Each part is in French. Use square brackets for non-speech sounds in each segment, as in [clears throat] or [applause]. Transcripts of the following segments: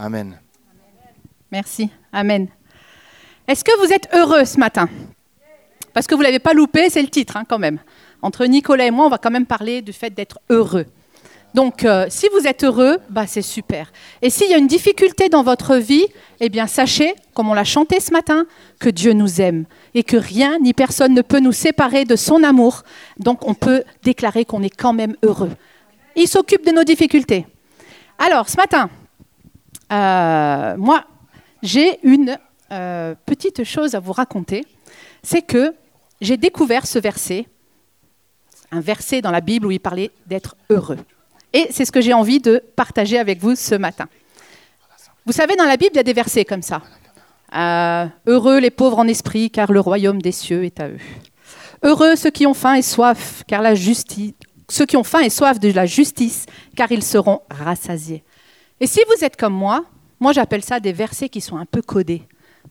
Amen. Merci. Amen. Est-ce que vous êtes heureux ce matin? Parce que vous ne l'avez pas loupé, c'est le titre hein, quand même. Entre Nicolas et moi, on va quand même parler du fait d'être heureux. Donc, euh, si vous êtes heureux, bah, c'est super. Et s'il y a une difficulté dans votre vie, eh bien, sachez, comme on l'a chanté ce matin, que Dieu nous aime et que rien ni personne ne peut nous séparer de son amour. Donc, on peut déclarer qu'on est quand même heureux. Il s'occupe de nos difficultés. Alors, ce matin, euh, moi, j'ai une euh, petite chose à vous raconter. C'est que j'ai découvert ce verset, un verset dans la Bible où il parlait d'être heureux. Et c'est ce que j'ai envie de partager avec vous ce matin. Vous savez, dans la Bible, il y a des versets comme ça. Euh, heureux les pauvres en esprit, car le royaume des cieux est à eux. Heureux ceux qui ont faim et soif, car la justice, ceux qui ont faim et soif de la justice, car ils seront rassasiés. Et si vous êtes comme moi, moi j'appelle ça des versets qui sont un peu codés.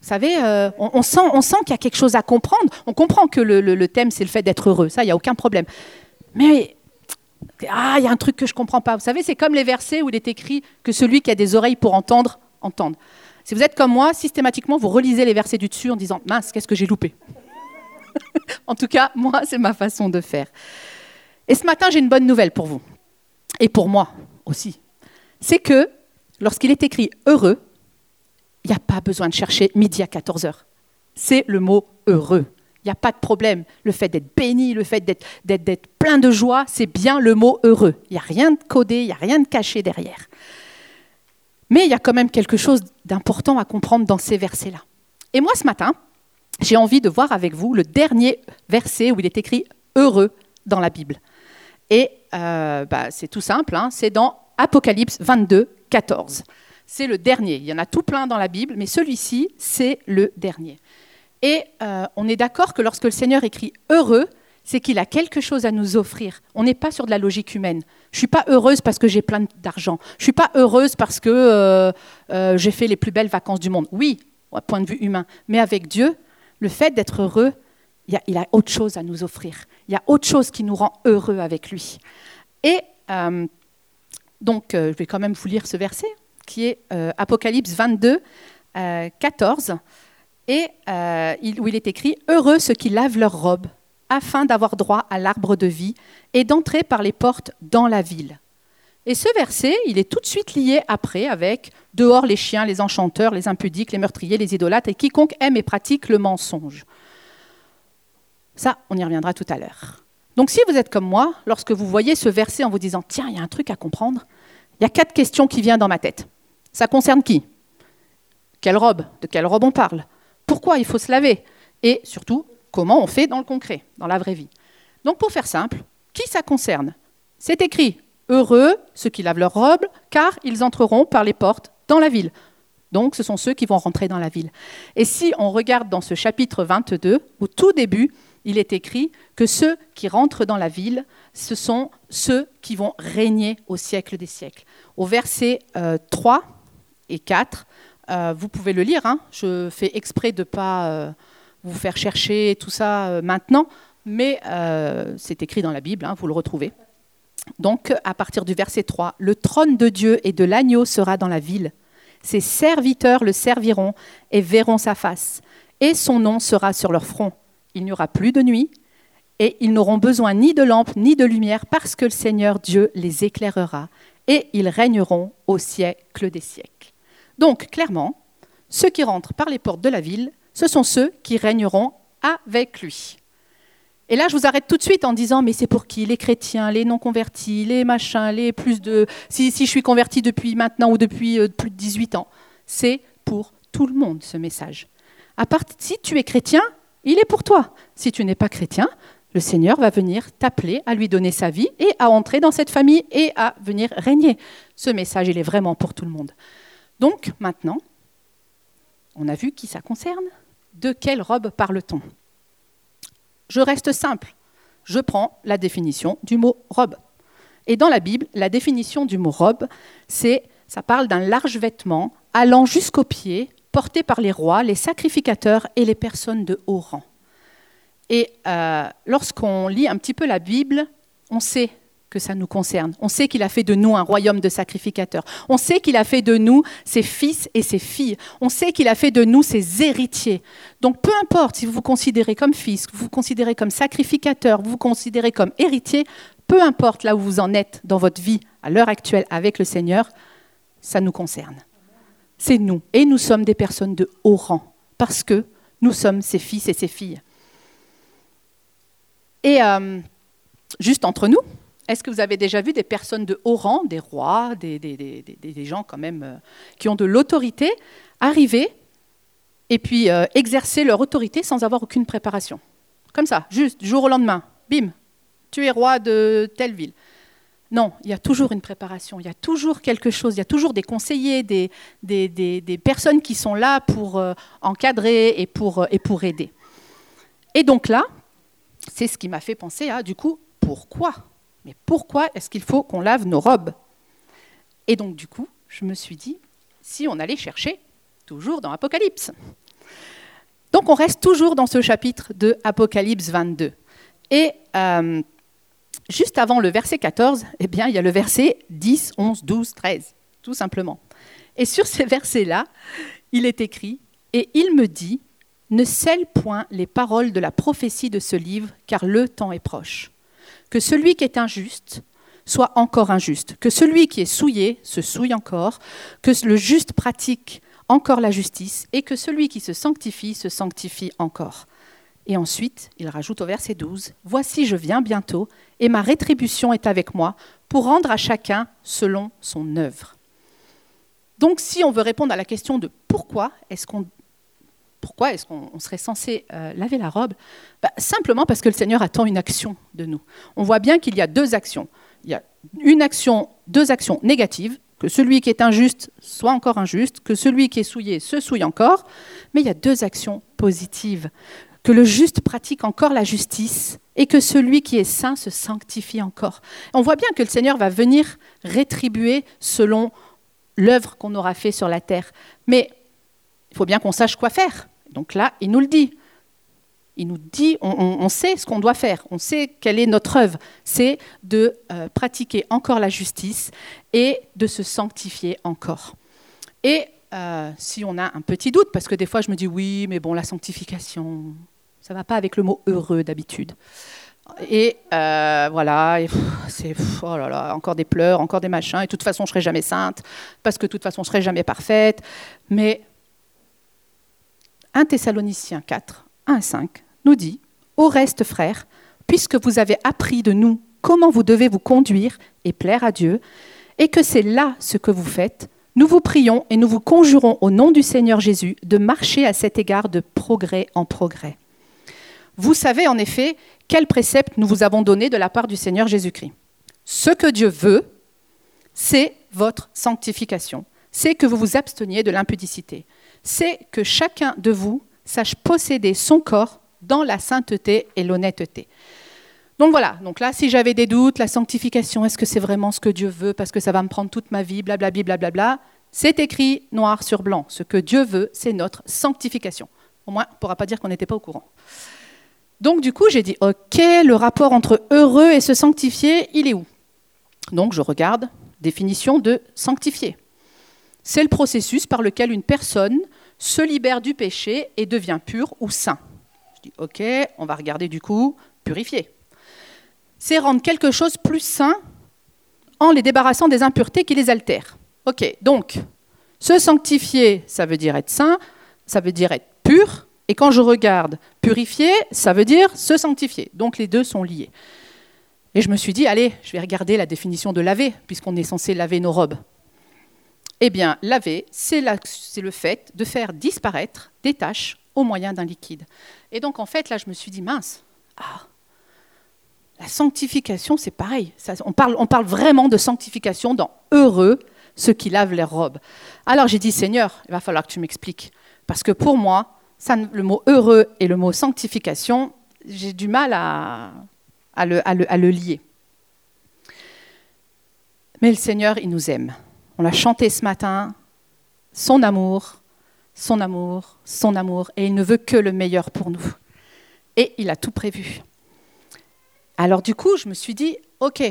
Vous savez, euh, on, sent, qu'il y a quelque chose à comprendre. On comprend que le, le thème, c'est le fait d'être heureux. Ça, il n'y a aucun problème. Mais ah, il y a un truc que je ne comprends pas. Vous savez, c'est comme les versets où il est écrit que celui qui a des oreilles pour entendre, entende. Si vous êtes comme moi, systématiquement, vous relisez les versets du dessus en disant Mince, qu'est-ce que j'ai loupé? [laughs] En tout cas, moi, c'est ma façon de faire. Et ce matin, j'ai une bonne nouvelle pour vous. Et pour moi aussi. C'est que lorsqu'il est écrit heureux, il n'y a pas besoin de chercher midi à 14h. C'est le mot heureux. Il n'y a pas de problème. Le fait d'être béni, le fait d'être plein de joie, c'est bien le mot heureux. Il n'y a rien de codé, il n'y a rien de caché derrière. Mais il y a quand même quelque chose d'important à comprendre dans ces versets-là. Et moi, ce matin, j'ai envie de voir avec vous le dernier verset où il est écrit heureux dans la Bible. Et euh, bah, c'est tout simple, hein. c'est dans Apocalypse 22, 14. C'est le dernier. Il y en a tout plein dans la Bible, mais celui-ci, c'est le dernier. Et euh, on est d'accord que lorsque le Seigneur écrit heureux, c'est qu'il a quelque chose à nous offrir. On n'est pas sur de la logique humaine. Je ne suis pas heureuse parce que j'ai plein d'argent. Je ne suis pas heureuse parce que euh, euh, j'ai fait les plus belles vacances du monde. Oui, au point de vue humain. Mais avec Dieu, le fait d'être heureux, il a autre chose à nous offrir. Il y a autre chose qui nous rend heureux avec lui. Et donc, je vais quand même vous lire ce verset, qui est Apocalypse 22, 14 et euh, où il est écrit Heureux ceux qui lavent leurs robes, afin d'avoir droit à l'arbre de vie et d'entrer par les portes dans la ville. Et ce verset, il est tout de suite lié après avec Dehors les chiens, les enchanteurs, les impudiques, les meurtriers, les idolâtres et quiconque aime et pratique le mensonge. Ça, on y reviendra tout à l'heure. Donc si vous êtes comme moi, lorsque vous voyez ce verset en vous disant Tiens, il y a un truc à comprendre, il y a quatre questions qui viennent dans ma tête. Ça concerne qui? Quelle robe? De quelle robe on parle? Pourquoi il faut se laver? Et surtout comment on fait dans le concret, dans la vraie vie? Donc pour faire simple, qui ça concerne? C'est écrit Heureux ceux qui lavent leurs robes, car ils entreront par les portes dans la ville. Donc ce sont ceux qui vont rentrer dans la ville. Et si on regarde dans ce chapitre 22, au tout début, il est écrit que ceux qui rentrent dans la ville, ce sont ceux qui vont régner au siècle des siècles. Au verset 3 euh, et 4, euh, vous pouvez le lire. Hein. Je fais exprès de ne pas euh, vous faire chercher tout ça euh, maintenant, mais c'est écrit dans la Bible, hein, vous le retrouvez. Donc, à partir du verset 3, le trône de Dieu et de l'agneau sera dans la ville. Ses serviteurs le serviront et verront sa face, et son nom sera sur leur front. Il n'y aura plus de nuit, et ils n'auront besoin ni de lampe ni de lumière, parce que le Seigneur Dieu les éclairera, et ils régneront au siècle des siècles. Donc, clairement, ceux qui rentrent par les portes de la ville, ce sont ceux qui régneront avec lui. Et là, je vous arrête tout de suite en disant, mais c'est pour qui? Les chrétiens, les non-convertis, les machins, les plus de... Si, je suis converti depuis maintenant ou depuis euh, plus de 18 ans. C'est pour tout le monde, ce message. À part, si tu es chrétien, il est pour toi. Si tu n'es pas chrétien, le Seigneur va venir t'appeler à lui donner sa vie et à entrer dans cette famille et à venir régner. Ce message, il est vraiment pour tout le monde. Donc maintenant, on a vu qui ça concerne. De quelle robe parle-t-on? Je reste simple. Je prends la définition du mot robe. Et dans la Bible, la définition du mot robe, c'est ça parle d'un large vêtement allant jusqu'aux pieds, porté par les rois, les sacrificateurs et les personnes de haut rang. Et euh, lorsqu'on lit un petit peu la Bible, on sait que ça nous concerne. On sait qu'il a fait de nous un royaume de sacrificateurs. On sait qu'il a fait de nous ses fils et ses filles. On sait qu'il a fait de nous ses héritiers. Donc peu importe si vous vous considérez comme fils, vous vous considérez comme sacrificateur, vous vous considérez comme héritier, peu importe là où vous en êtes dans votre vie à l'heure actuelle avec le Seigneur, ça nous concerne. C'est nous. Et nous sommes des personnes de haut rang parce que nous sommes ses fils et ses filles. Et euh, juste entre nous, est-ce que vous avez déjà vu des personnes de haut rang, des rois, des, gens quand même euh, qui ont de l'autorité, arriver et puis euh, exercer leur autorité sans avoir aucune préparation? Comme ça, juste jour au lendemain, bim, tu es roi de telle ville. Non, il y a toujours une préparation, il y a toujours quelque chose, il y a toujours des conseillers, des, personnes qui sont là pour euh, encadrer et pour, et pour aider. Et donc là, c'est ce qui m'a fait penser à, du coup, pourquoi? Mais pourquoi est-ce qu'il faut qu'on lave nos robes? Et donc du coup, je me suis dit, si on allait chercher toujours dans Apocalypse. Donc on reste toujours dans ce chapitre de Apocalypse 22. Et euh, juste avant le verset 14, eh bien, il y a le verset 10, 11, 12, 13, tout simplement. Et sur ces versets-là, il est écrit, Et il me dit, ne scelle point les paroles de la prophétie de ce livre, car le temps est proche que celui qui est injuste soit encore injuste, que celui qui est souillé se souille encore, que le juste pratique encore la justice, et que celui qui se sanctifie se sanctifie encore. Et ensuite, il rajoute au verset 12, Voici je viens bientôt, et ma rétribution est avec moi, pour rendre à chacun selon son œuvre. Donc si on veut répondre à la question de pourquoi est-ce qu'on serait censé euh, laver la robe bah, Simplement parce que le Seigneur attend une action de nous. On voit bien qu'il y a deux actions. Il y a une action, deux actions négatives, que celui qui est injuste soit encore injuste, que celui qui est souillé se souille encore, mais il y a deux actions positives, que le juste pratique encore la justice et que celui qui est saint se sanctifie encore. On voit bien que le Seigneur va venir rétribuer selon l'œuvre qu'on aura fait sur la terre. Mais il faut bien qu'on sache quoi faire. Donc là, il nous le dit. Il nous dit, on, sait ce qu'on doit faire, on sait quelle est notre œuvre, c'est de euh, pratiquer encore la justice et de se sanctifier encore. Et euh, si on a un petit doute, parce que des fois je me dis oui, mais bon, la sanctification, ça ne va pas avec le mot heureux d'habitude. Et euh, voilà, c'est oh là là, encore des pleurs, encore des machins, et de toute façon je serai jamais sainte, parce que de toute façon je serai jamais parfaite. Mais 1 Thessaloniciens 4, 1 à 5 nous dit Au reste, frères, puisque vous avez appris de nous comment vous devez vous conduire et plaire à Dieu, et que c'est là ce que vous faites, nous vous prions et nous vous conjurons au nom du Seigneur Jésus de marcher à cet égard de progrès en progrès. Vous savez en effet quel précepte nous vous avons donné de la part du Seigneur Jésus-Christ. Ce que Dieu veut, c'est votre sanctification, c'est que vous vous absteniez de l'impudicité c'est que chacun de vous sache posséder son corps dans la sainteté et l'honnêteté. Donc voilà, donc là, si j'avais des doutes, la sanctification, est-ce que c'est vraiment ce que Dieu veut parce que ça va me prendre toute ma vie, blablabla, blablabla, c'est écrit noir sur blanc. Ce que Dieu veut, c'est notre sanctification. Au moins, on ne pourra pas dire qu'on n'était pas au courant. Donc du coup, j'ai dit, OK, le rapport entre heureux et se sanctifier, il est où? Donc je regarde, définition de sanctifier. C'est le processus par lequel une personne se libère du péché et devient pur ou saint. Je dis, ok, on va regarder du coup, purifier. C'est rendre quelque chose plus saint en les débarrassant des impuretés qui les altèrent. Ok, donc, se sanctifier, ça veut dire être saint, ça veut dire être pur, et quand je regarde purifier, ça veut dire se sanctifier. Donc les deux sont liés. Et je me suis dit, allez, je vais regarder la définition de laver, puisqu'on est censé laver nos robes. Eh bien, laver, c'est le fait de faire disparaître des taches au moyen d'un liquide. Et donc, en fait, là, je me suis dit, mince, ah, la sanctification, c'est pareil. on, parle, on parle vraiment de sanctification dans heureux ceux qui lavent leurs robes. Alors j'ai dit, Seigneur, il va falloir que tu m'expliques. Parce que pour moi, ça, le mot heureux et le mot sanctification, j'ai du mal à, le, à le lier. Mais le Seigneur, il nous aime. On l'a chanté ce matin, son amour, son amour, son amour, et il ne veut que le meilleur pour nous. Et il a tout prévu. Alors du coup, je me suis dit, ok,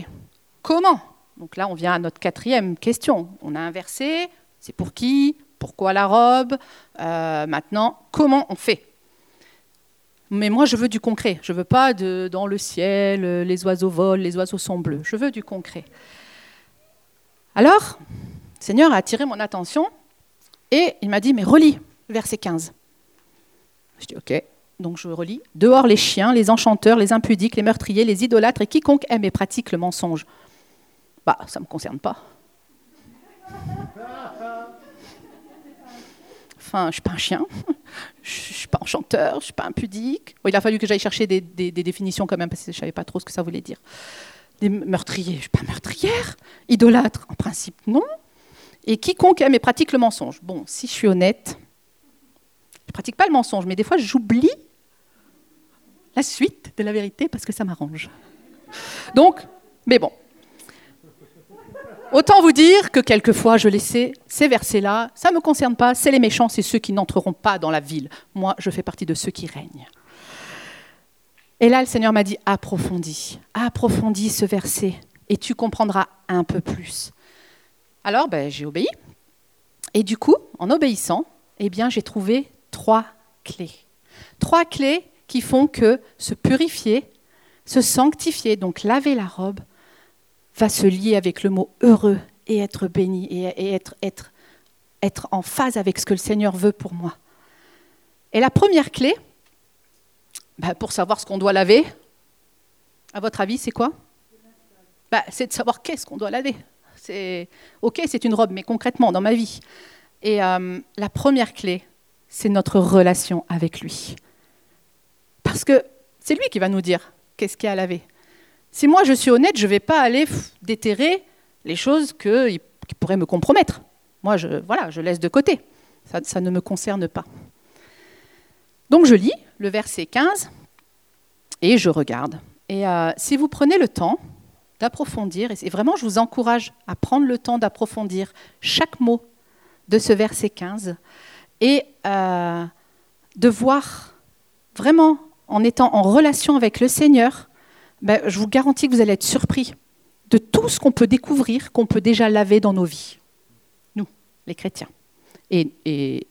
comment? Donc là, on vient à notre quatrième question. On a inversé, c'est pour qui? Pourquoi la robe? Euh, Maintenant, comment on fait? Mais moi, je veux du concret. Je veux pas de dans le ciel, les oiseaux volent, les oiseaux sont bleus. Je veux du concret. Alors, le Seigneur a attiré mon attention et il m'a dit, mais relis verset 15. Je dis, ok. Donc je relis. Dehors les chiens, les enchanteurs, les impudiques, les meurtriers, les idolâtres et quiconque aime et pratique le mensonge. Bah, ça ne me concerne pas. Enfin, je ne suis pas un chien, je ne suis pas enchanteur, je ne suis pas impudique. il a fallu que j'aille chercher des, définitions quand même, parce que je ne savais pas trop ce que ça voulait dire. Des meurtriers, je ne suis pas meurtrière. Idolâtre, en principe, non. Et quiconque aime et pratique le mensonge. Bon, si je suis honnête, je pratique pas le mensonge, mais des fois j'oublie la suite de la vérité parce que ça m'arrange. Donc, mais bon. Autant vous dire que quelquefois je laissais ces versets-là, ça ne me concerne pas, c'est les méchants, c'est ceux qui n'entreront pas dans la ville. Moi, je fais partie de ceux qui règnent. Et là, le Seigneur m'a dit, approfondis, approfondis ce verset, et tu comprendras un peu plus. Alors, ben, j'ai obéi. Et du coup, en obéissant, eh bien, j'ai trouvé trois clés. Trois clés qui font que se purifier, se sanctifier, donc laver la robe, va se lier avec le mot heureux et être béni et, être, être, être en phase avec ce que le Seigneur veut pour moi. Et la première clé, bah, pour savoir ce qu'on doit laver, à votre avis, c'est quoi? Bah, C'est de savoir qu'est-ce qu'on doit laver. C'est ok, c'est une robe, mais concrètement dans ma vie. Et euh, la première clé, c'est notre relation avec lui. Parce que c'est lui qui va nous dire qu'est-ce qu'il y a à laver. Si moi je suis honnête, je ne vais pas aller déterrer les choses qui pourraient me compromettre. Moi, je, voilà, je laisse de côté. Ça, ne me concerne pas. Donc je lis le verset 15 et je regarde. Et euh, si vous prenez le temps d'approfondir, et vraiment je vous encourage à prendre le temps d'approfondir chaque mot de ce verset 15, et euh, de voir vraiment en étant en relation avec le Seigneur, ben, je vous garantis que vous allez être surpris de tout ce qu'on peut découvrir, qu'on peut déjà laver dans nos vies, nous, les chrétiens, et,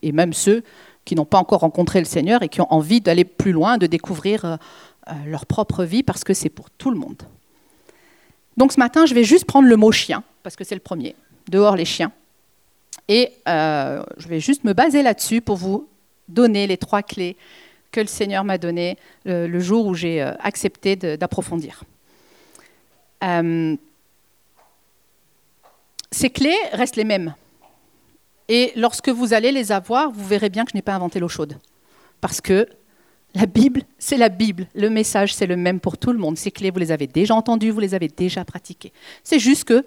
même ceux qui n'ont pas encore rencontré le Seigneur et qui ont envie d'aller plus loin, de découvrir euh, euh, leur propre vie, parce que c'est pour tout le monde. Donc ce matin, je vais juste prendre le mot chien, parce que c'est le premier, dehors les chiens. Et euh, je vais juste me baser là-dessus pour vous donner les trois clés que le Seigneur m'a données le, jour où j'ai euh, accepté d'approfondir. Euh, ces clés restent les mêmes. Et lorsque vous allez les avoir, vous verrez bien que je n'ai pas inventé l'eau chaude. Parce que la Bible, c'est la Bible. Le message, c'est le même pour tout le monde. Ces clés, vous les avez déjà entendues, vous les avez déjà pratiquées. C'est juste que,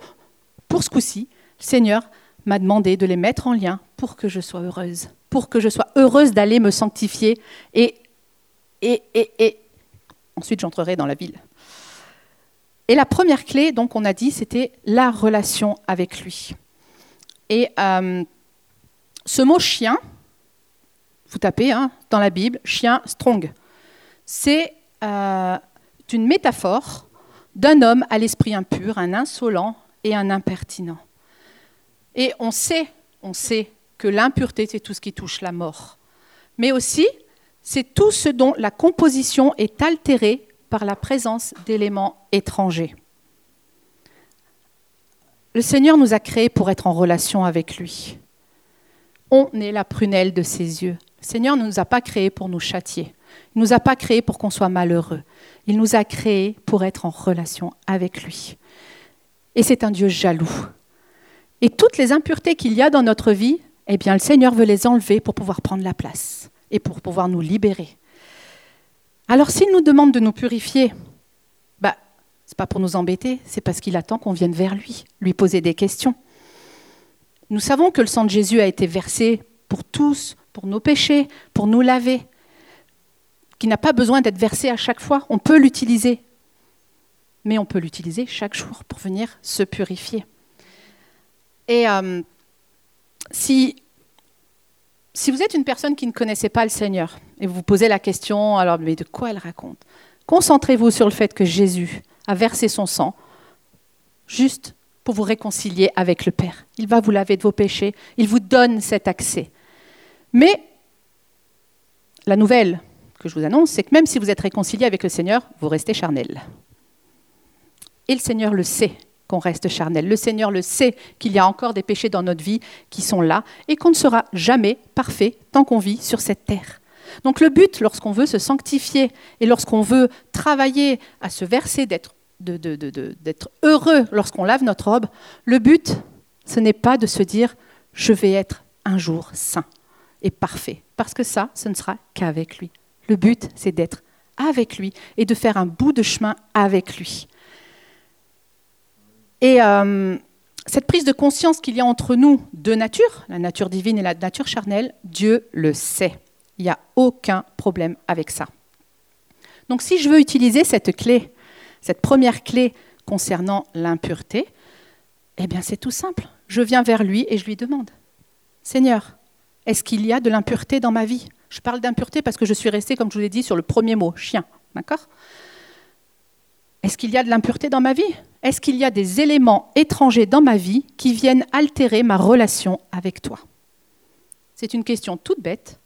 pour ce coup-ci, le Seigneur m'a demandé de les mettre en lien pour que je sois heureuse, pour que je sois heureuse d'aller me sanctifier et, et, et, et ensuite j'entrerai dans la ville. Et la première clé, donc on a dit, c'était la relation avec lui. Et euh, ce mot chien, vous tapez hein, dans la Bible, chien strong, c'est euh, une métaphore d'un homme à l'esprit impur, un insolent et un impertinent. Et on sait, on sait que l'impureté, c'est tout ce qui touche la mort. Mais aussi, c'est tout ce dont la composition est altérée par la présence d'éléments étrangers. Le Seigneur nous a créés pour être en relation avec lui. On est la prunelle de ses yeux. Le Seigneur ne nous a pas créés pour nous châtier. Il ne nous a pas créés pour qu'on soit malheureux. Il nous a créés pour être en relation avec lui. Et c'est un Dieu jaloux. Et toutes les impuretés qu'il y a dans notre vie, eh bien, le Seigneur veut les enlever pour pouvoir prendre la place et pour pouvoir nous libérer. Alors, s'il nous demande de nous purifier, bah, c'est pas pour nous embêter, c'est parce qu'il attend qu'on vienne vers lui, lui poser des questions. Nous savons que le sang de Jésus a été versé pour tous, pour nos péchés, pour nous laver, qui n'a pas besoin d'être versé à chaque fois. On peut l'utiliser, mais on peut l'utiliser chaque jour pour venir se purifier. Et euh, si, si vous êtes une personne qui ne connaissait pas le Seigneur et vous vous posez la question, alors mais de quoi elle raconte? Concentrez-vous sur le fait que Jésus a versé son sang. juste pour vous réconcilier avec le Père. Il va vous laver de vos péchés, il vous donne cet accès. Mais la nouvelle que je vous annonce, c'est que même si vous êtes réconcilié avec le Seigneur, vous restez charnel. Et le Seigneur le sait qu'on reste charnel. Le Seigneur le sait qu'il y a encore des péchés dans notre vie qui sont là et qu'on ne sera jamais parfait tant qu'on vit sur cette terre. Donc le but, lorsqu'on veut se sanctifier et lorsqu'on veut travailler à se verser, d'être heureux lorsqu'on lave notre robe, le but, ce n'est pas de se dire je vais être un jour saint et parfait, parce que ça, ce ne sera qu'avec lui. Le but, c'est d'être avec lui et de faire un bout de chemin avec lui. Et euh, cette prise de conscience qu'il y a entre nous deux natures, la nature divine et la nature charnelle, Dieu le sait. Il n'y a aucun problème avec ça. Donc si je veux utiliser cette clé, cette première clé concernant l'impureté, eh bien c'est tout simple. Je viens vers lui et je lui demande, Seigneur, est-ce qu'il y a de l'impureté dans ma vie? Je parle d'impureté parce que je suis restée, comme je vous l'ai dit, sur le premier mot, chien. D'accord? Est-ce qu'il y a de l'impureté dans ma vie? Est-ce qu'il y a des éléments étrangers dans ma vie qui viennent altérer ma relation avec toi? C'est une question toute bête,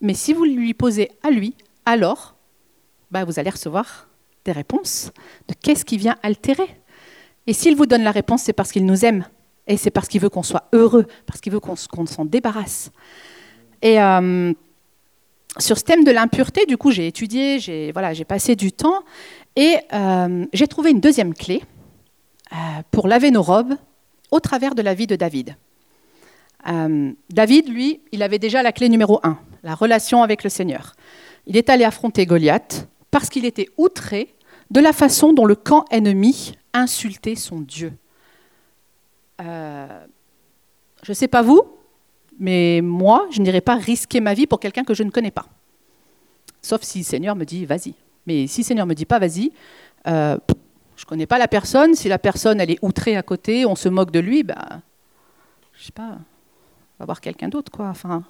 mais si vous lui posez à lui, alors bah, vous allez recevoir des réponses de qu'est-ce qui vient altérer. Et s'il vous donne la réponse, c'est parce qu'il nous aime. Et c'est parce qu'il veut qu'on soit heureux, parce qu'il veut qu'on s'en débarrasse. Et euh, sur ce thème de l'impureté, du coup, j'ai étudié, j'ai passé du temps, et euh, j'ai trouvé une deuxième clé euh, pour laver nos robes au travers de la vie de David. David, lui, il avait déjà la clé numéro un la relation avec le Seigneur. Il est allé affronter Goliath parce qu'il était outré de la façon dont le camp ennemi insultait son Dieu. Euh, je ne sais pas vous, mais moi, je n'irai pas risquer ma vie pour quelqu'un que je ne connais pas. Sauf si le Seigneur me dit vas-y. Mais si le Seigneur me dit pas vas-y, euh, je connais pas la personne. Si la personne elle est outrée à côté, on se moque de lui, bah, je sais pas, on va voir quelqu'un d'autre quoi. Enfin,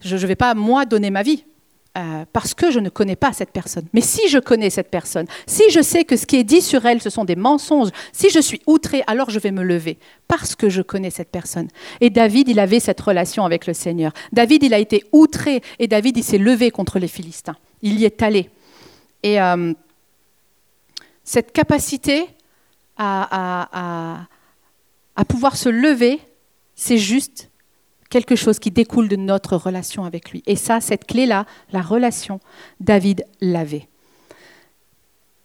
je ne vais pas, moi, donner ma vie. Euh, parce que je ne connais pas cette personne. Mais si je connais cette personne, si je sais que ce qui est dit sur elle, ce sont des mensonges, si je suis outré, alors je vais me lever, parce que je connais cette personne. Et David, il avait cette relation avec le Seigneur. David, il a été outré, et David, il s'est levé contre les Philistins. Il y est allé. Et euh, cette capacité à, à pouvoir se lever, c'est juste quelque chose qui découle de notre relation avec lui. Et ça, cette clé-là, la relation, David l'avait.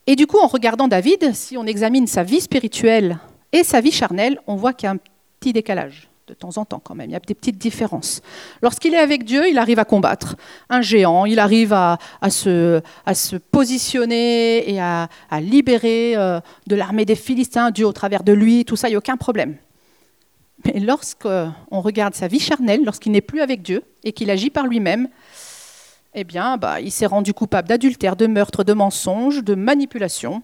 Et du coup, en regardant David, si on examine sa vie spirituelle et sa vie charnelle, on voit qu'il y a un petit décalage de temps en temps quand même. Il y a des petites différences. Lorsqu'il est avec Dieu, il arrive à combattre un géant, il arrive à, se, positionner et à, libérer euh, de l'armée des Philistins, Dieu au travers de lui, tout ça, il n'y a aucun problème. Mais lorsqu'on regarde sa vie charnelle, lorsqu'il n'est plus avec Dieu et qu'il agit par lui-même, eh bien, bah, il s'est rendu coupable d'adultère, de meurtre, de mensonge, de manipulation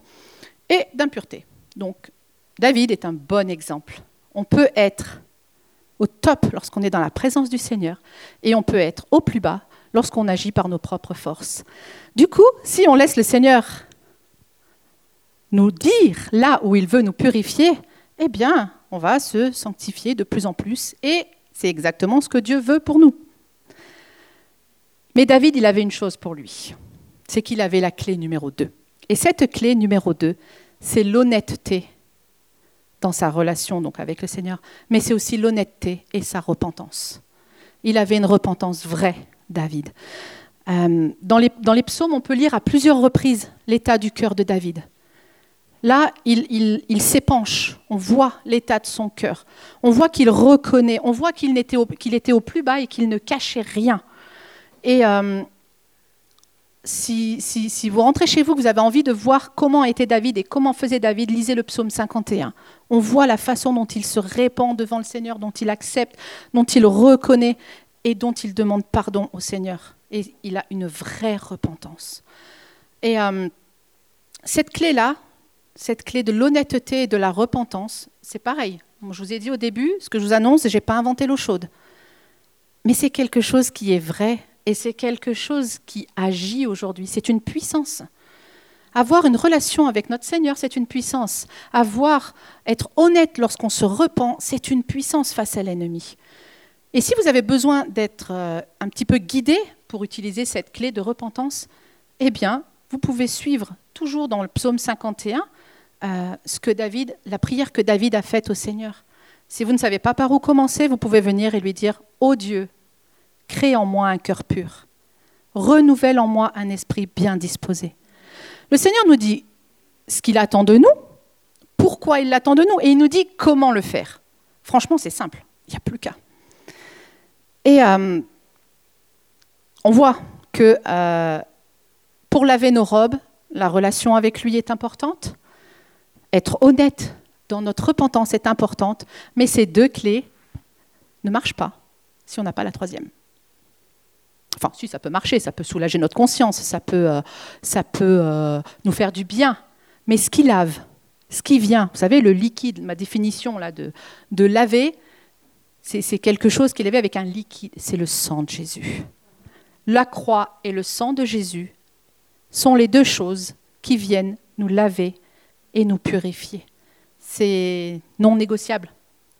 et d'impureté. Donc, David est un bon exemple. On peut être au top lorsqu'on est dans la présence du Seigneur et on peut être au plus bas lorsqu'on agit par nos propres forces. Du coup, si on laisse le Seigneur nous dire là où il veut nous purifier, eh bien, on va se sanctifier de plus en plus. Et c'est exactement ce que Dieu veut pour nous. Mais David, il avait une chose pour lui, c'est qu'il avait la clé numéro 2. Et cette clé numéro 2, c'est l'honnêteté sa relation donc avec le Seigneur, mais c'est aussi l'honnêteté et sa repentance. Il avait une repentance vraie, David. Euh, dans, les, dans les psaumes, on peut lire à plusieurs reprises l'état du cœur de David. Là, il, s'épanche, on voit l'état de son cœur, on voit qu'il reconnaît, on voit qu'il était, était au plus bas et qu'il ne cachait rien. Et euh, si, vous rentrez chez vous, vous avez envie de voir comment était David et comment faisait David, lisez le psaume 51. On voit la façon dont il se répand devant le Seigneur, dont il accepte, dont il reconnaît et dont il demande pardon au Seigneur. Et il a une vraie repentance. Et euh, cette clé-là, cette clé de l'honnêteté et de la repentance, c'est pareil. Je vous ai dit au début, ce que je vous annonce, je n'ai pas inventé l'eau chaude. Mais c'est quelque chose qui est vrai et c'est quelque chose qui agit aujourd'hui. C'est une puissance. Avoir une relation avec notre Seigneur, c'est une puissance. Avoir, être honnête lorsqu'on se repent, c'est une puissance face à l'ennemi. Et si vous avez besoin d'être euh, un petit peu guidé pour utiliser cette clé de repentance, eh bien, vous pouvez suivre toujours dans le psaume 51 euh, ce que David, la prière que David a faite au Seigneur. Si vous ne savez pas par où commencer, vous pouvez venir et lui dire Ô Dieu, crée en moi un cœur pur, renouvelle en moi un esprit bien disposé. Le Seigneur nous dit ce qu'il attend de nous, pourquoi il l'attend de nous, et il nous dit comment le faire. Franchement, c'est simple, il n'y a plus qu'à. Et euh, on voit que euh, pour laver nos robes, la relation avec lui est importante. Être honnête dans notre repentance est importante, mais ces deux clés ne marchent pas si on n'a pas la troisième. Enfin, si, ça peut marcher, ça peut soulager notre conscience, ça peut, euh, ça peut euh, nous faire du bien. Mais ce qui lave, ce qui vient, vous savez, le liquide, ma définition là de, de laver, c'est quelque chose qui est lavé avec un liquide, c'est le sang de Jésus. La croix et le sang de Jésus sont les deux choses qui viennent nous laver et nous purifier. C'est non négociable.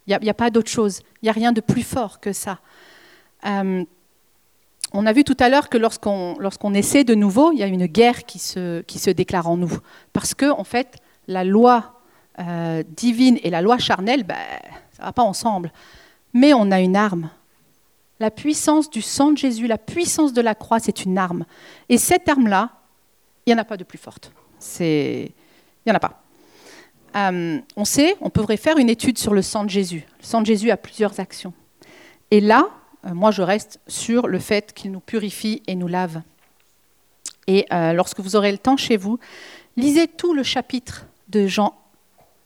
Il n'y a, pas d'autre chose. Il n'y a rien de plus fort que ça. Euh, on a vu tout à l'heure que lorsqu'on essaie de nouveau, il y a une guerre qui se, qui se déclare en nous. Parce que, en fait, la loi euh, divine et la loi charnelle, ben, ça ne va pas ensemble. Mais on a une arme. La puissance du sang de Jésus, la puissance de la croix, c'est une arme. Et cette arme-là, il n'y en a pas de plus forte. Il n'y en a pas. Euh, on sait, on pourrait faire une étude sur le sang de Jésus. Le sang de Jésus a plusieurs actions. Et là, moi, je reste sur le fait qu'il nous purifie et nous lave. Et euh, lorsque vous aurez le temps chez vous, lisez tout le chapitre de, Jean,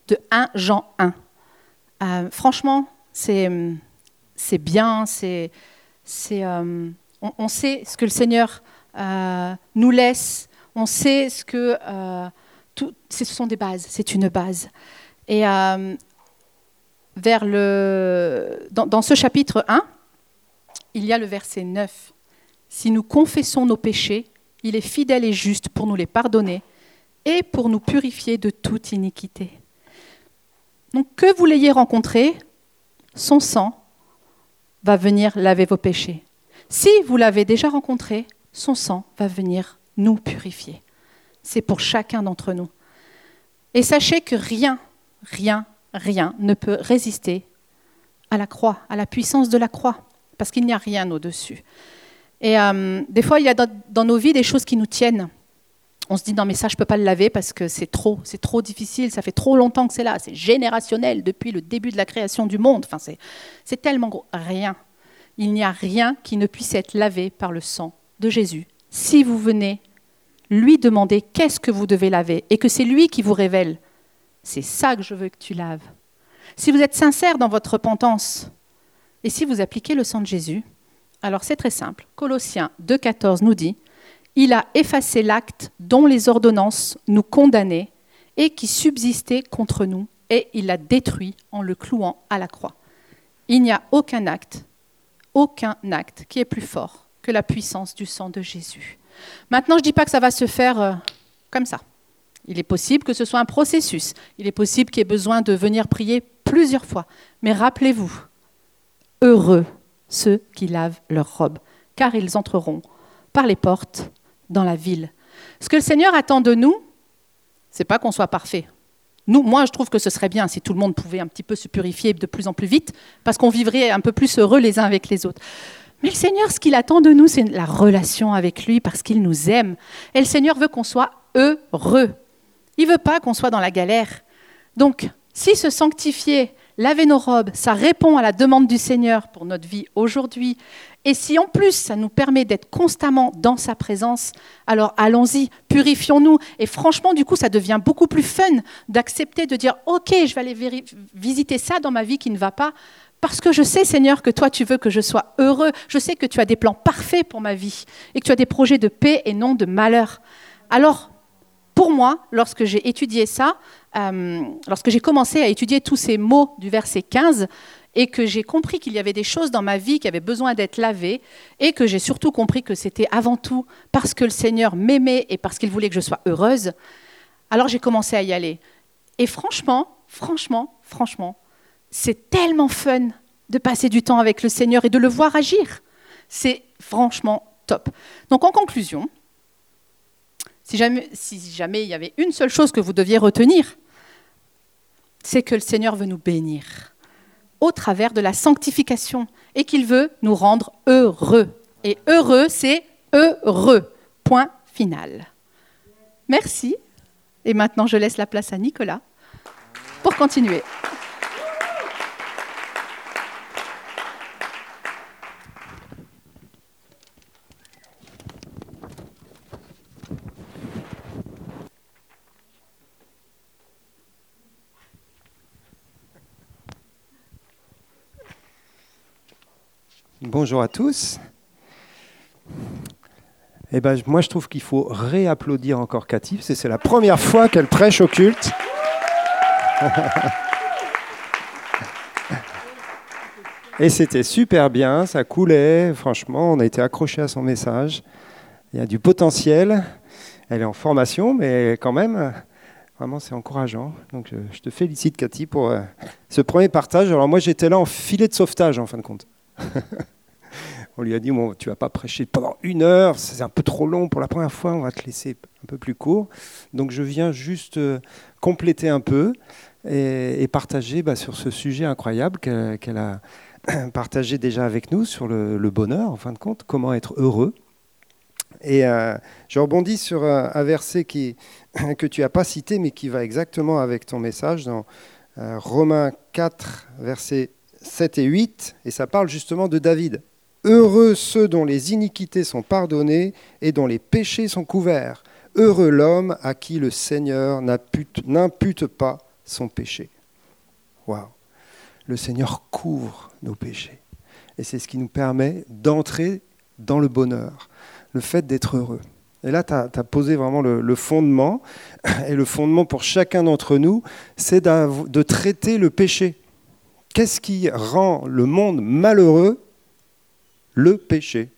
de 1 Jean 1. Euh, franchement, c'est, c'est bien, c'est, c'est, on, sait ce que le Seigneur nous laisse, on sait ce que... tout, ce sont des bases, c'est une base. Et vers le, dans ce chapitre 1, il y a le verset 9. Si nous confessons nos péchés, il est fidèle et juste pour nous les pardonner et pour nous purifier de toute iniquité. Donc que vous l'ayez rencontré, son sang va venir laver vos péchés. Si vous l'avez déjà rencontré, son sang va venir nous purifier. C'est pour chacun d'entre nous. Et sachez que rien, rien, rien ne peut résister à la croix, à la puissance de la croix parce qu'il n'y a rien au-dessus. Et euh, des fois, il y a dans, nos vies des choses qui nous tiennent. On se dit non mais ça je peux pas le laver parce que c'est trop, c'est trop difficile, ça fait trop longtemps que c'est là, c'est générationnel depuis le début de la création du monde. Enfin c'est, c'est tellement gros. Rien. Il n'y a rien qui ne puisse être lavé par le sang de Jésus. Si vous venez lui demander qu'est-ce que vous devez laver et que c'est lui qui vous révèle, c'est ça que je veux que tu laves. Si vous êtes sincère dans votre repentance, et si vous appliquez le sang de Jésus, alors c'est très simple. Colossiens 2,14 nous dit Il a effacé l'acte dont les ordonnances nous condamnaient et qui subsistait contre nous, et il l'a détruit en le clouant à la croix. Il n'y a aucun acte, aucun acte qui est plus fort que la puissance du sang de Jésus. Maintenant, je ne dis pas que ça va se faire euh, comme ça. Il est possible que ce soit un processus. Il est possible qu'il y ait besoin de venir prier plusieurs fois. Mais rappelez-vous, Heureux ceux qui lavent leurs robes, car ils entreront par les portes dans la ville. Ce que le Seigneur attend de nous, c'est pas qu'on soit parfait. Nous, moi, je trouve que ce serait bien si tout le monde pouvait un petit peu se purifier de plus en plus vite, parce qu'on vivrait un peu plus heureux les uns avec les autres. Mais le Seigneur, ce qu'il attend de nous, c'est la relation avec lui, parce qu'il nous aime. Et le Seigneur veut qu'on soit heureux. Il veut pas qu'on soit dans la galère. Donc, si se sanctifier, laver nos robes, ça répond à la demande du Seigneur pour notre vie aujourd'hui. Et si en plus ça nous permet d'être constamment dans sa présence, alors allons-y, purifions-nous. Et franchement, du coup, ça devient beaucoup plus fun d'accepter de dire, OK, je vais aller visiter ça dans ma vie qui ne va pas. Parce que je sais, Seigneur, que toi, tu veux que je sois heureux. Je sais que tu as des plans parfaits pour ma vie et que tu as des projets de paix et non de malheur. Alors, pour moi, lorsque j'ai étudié ça, euh, lorsque j'ai commencé à étudier tous ces mots du verset 15, et que j'ai compris qu'il y avait des choses dans ma vie qui avaient besoin d'être lavées et que j'ai surtout compris que c'était avant tout parce que le Seigneur m'aimait et parce qu'il voulait que je sois heureuse, alors j'ai commencé à y aller. Et franchement, franchement, franchement, c'est tellement fun de passer du temps avec le Seigneur et de le voir agir. C'est franchement top. Donc en conclusion, si jamais, il y avait une seule chose que vous deviez retenir, c'est que le Seigneur veut nous bénir au travers de la sanctification et qu'il veut nous rendre heureux. Et heureux, c'est heureux. Point final. Merci. Et maintenant, je laisse la place à Nicolas pour continuer. Bonjour à tous. Eh ben, moi, je trouve qu'il faut réapplaudir encore Cathy, c'est la première fois qu'elle prêche au culte. [laughs] Et c'était super bien, ça coulait, franchement, on a été accroché à son message. Il y a du potentiel, elle est en formation, mais quand même, vraiment, c'est encourageant. Donc, je te félicite, Cathy, pour euh, ce premier partage. Alors, moi, j'étais là en filet de sauvetage, en fin de compte. [laughs] On lui a dit, bon, tu vas pas prêcher pendant une heure, c'est un peu trop long pour la première fois, on va te laisser un peu plus court. Donc je viens juste euh, compléter un peu et, partager bah, sur ce sujet incroyable qu'elle a [clears throat] partagé déjà avec nous sur le, bonheur, en fin de compte, comment être heureux. Et euh, je rebondis sur un, verset qui, [clears throat] que tu n'as pas cité, mais qui va exactement avec ton message dans euh, Romains 4, versets 7 et 8, et ça parle justement de David. Heureux ceux dont les iniquités sont pardonnées et dont les péchés sont couverts. Heureux l'homme à qui le Seigneur n'impute pas son péché. Waouh Le Seigneur couvre nos péchés. Et c'est ce qui nous permet d'entrer dans le bonheur, le fait d'être heureux. Et là, tu as, posé vraiment le, fondement. Et le fondement pour chacun d'entre nous, c'est de traiter le péché. Qu'est-ce qui rend le monde malheureux? Le péché.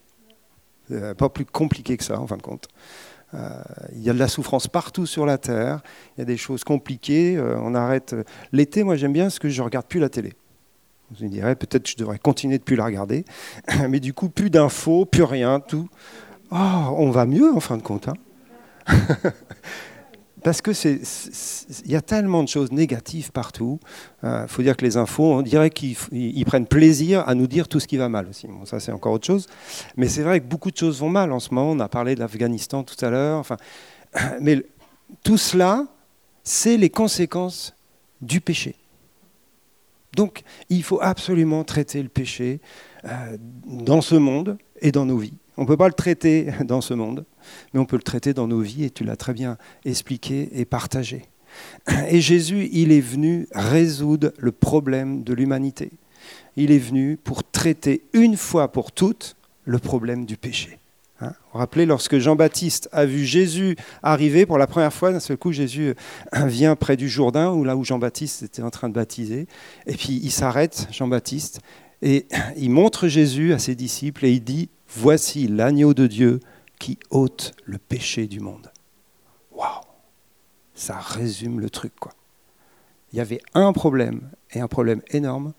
Pas plus compliqué que ça, en fin de compte. Euh, il y a de la souffrance partout sur la terre, il y a des choses compliquées, euh, on arrête. L'été, moi j'aime bien parce que je ne regarde plus la télé. Vous me direz, peut-être je devrais continuer de plus la regarder, [coughs] mais du coup, plus d'infos, plus rien, tout. Oh, on va mieux en fin de compte. Hein [laughs] parce que c'est, il y a tellement de choses négatives partout. Il euh, faut dire que les infos, on dirait qu'ils prennent plaisir à nous dire tout ce qui va mal aussi. Bon, ça, c'est encore autre chose. Mais c'est vrai que beaucoup de choses vont mal en ce moment. On a parlé de l'Afghanistan tout à l'heure. Enfin, [clears throat] mais tout cela, c'est les conséquences du péché. Donc, il faut absolument traiter le péché euh, dans ce monde et dans nos vies. On ne peut pas le traiter [laughs] dans ce monde, mais on peut le traiter dans nos vies, et tu l'as très bien expliqué et partagé. [clears throat] Et Jésus, il est venu résoudre le problème de l'humanité. Il est venu pour traiter une fois pour toutes le problème du péché. Hein vous vous rappelez, lorsque Jean-Baptiste a vu Jésus arriver pour la première fois, d'un seul coup, Jésus vient près du Jourdain, où là où Jean-Baptiste était en train de baptiser, et puis il s'arrête, Jean-Baptiste, et il montre Jésus à ses disciples et il dit Voici l'agneau de Dieu qui ôte le péché du monde. Waouh Ça résume le truc, quoi. Il y avait un problème, et un problème énorme,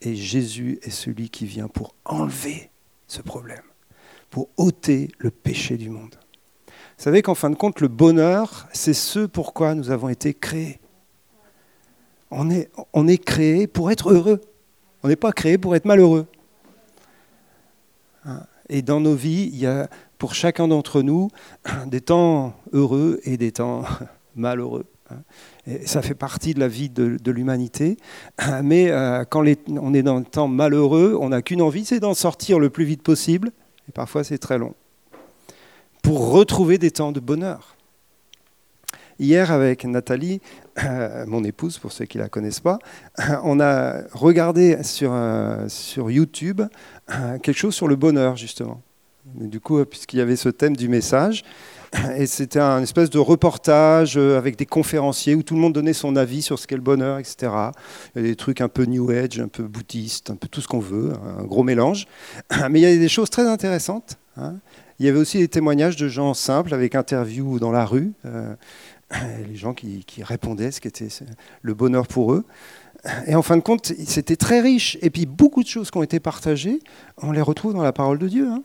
et Jésus est celui qui vient pour enlever ce problème, pour ôter le péché du monde. Vous savez qu'en fin de compte, le bonheur, c'est ce pourquoi nous avons été créés. On est, on créé pour être heureux. On n'est pas créé pour être malheureux. Et dans nos vies, il y a pour chacun d'entre nous des temps heureux et des temps malheureux. Et ça fait partie de la vie de, l'humanité. Mais euh, quand on est dans un temps malheureux, on n'a qu'une envie, c'est d'en sortir le plus vite possible. Et parfois, c'est très long. Pour retrouver des temps de bonheur. Hier, avec Nathalie, mon épouse, pour ceux qui ne la connaissent pas, on a regardé sur, euh, sur YouTube quelque chose sur le bonheur, justement. Du coup, puisqu'il y avait ce thème du message, et c'était un espèce de reportage euh, avec des conférenciers où tout le monde donnait son avis sur ce qu'est le bonheur, etc. Il y a des trucs un peu New Age, un peu bouddhiste, un peu tout ce qu'on veut, un gros mélange. Mais il y a des choses très intéressantes. Hein. Il y avait aussi des témoignages de gens simples avec interviews dans la rue, euh, les gens qui, répondaient ce qu'était le bonheur pour eux. Et en fin de compte, c'était très riche. Et puis beaucoup de choses qui ont été partagées, on les retrouve dans la parole de Dieu. Hein.